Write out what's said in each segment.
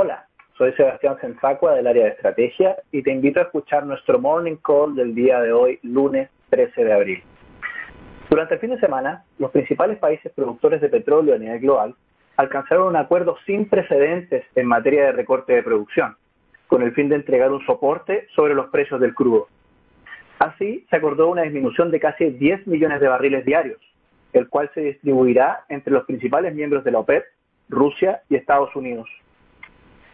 Hola, soy Sebastián Sensacua del área de estrategia y te invito a escuchar nuestro morning call del día de hoy, lunes 13 de abril. Durante el fin de semana, los principales países productores de petróleo a nivel global alcanzaron un acuerdo sin precedentes en materia de recorte de producción, con el fin de entregar un soporte sobre los precios del crudo. Así, se acordó una disminución de casi 10 millones de barriles diarios, el cual se distribuirá entre los principales miembros de la OPEP, Rusia y Estados Unidos.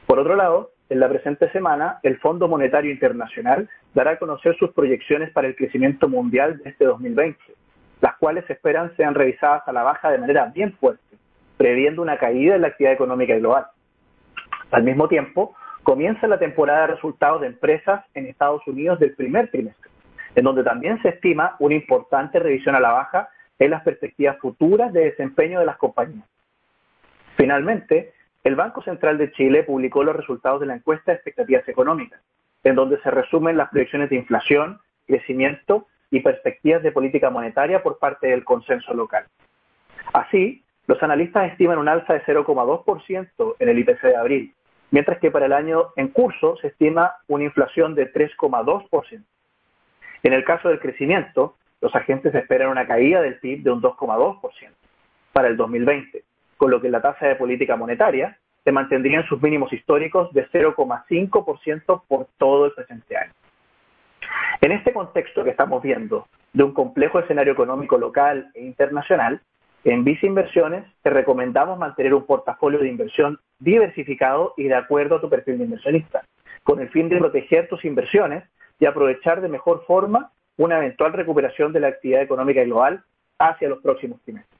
Por otro lado, en la presente semana, el Fondo Monetario Internacional dará a conocer sus proyecciones para el crecimiento mundial de este 2020, las cuales se esperan sean revisadas a la baja de manera bien fuerte, previendo una caída en la actividad económica global. Al mismo tiempo, comienza la temporada de resultados de empresas en Estados Unidos del primer trimestre, en donde también se estima una importante revisión a la baja en las perspectivas futuras de desempeño de las compañías. Finalmente, el Banco Central de Chile publicó los resultados de la encuesta de expectativas económicas, en donde se resumen las proyecciones de inflación, crecimiento y perspectivas de política monetaria por parte del consenso local. Así, los analistas estiman un alza de 0,2% en el IPC de abril, mientras que para el año en curso se estima una inflación de 3,2%. En el caso del crecimiento, los agentes esperan una caída del PIB de un 2,2% para el 2020, con lo que la tasa de política monetaria se mantendría en sus mínimos históricos de 0,5% por todo el presente año. En este contexto que estamos viendo de un complejo escenario económico local e internacional, en Visa Inversiones te recomendamos mantener un portafolio de inversión diversificado y de acuerdo a tu perfil de inversionista, con el fin de proteger tus inversiones y aprovechar de mejor forma una eventual recuperación de la actividad económica global hacia los próximos trimestres.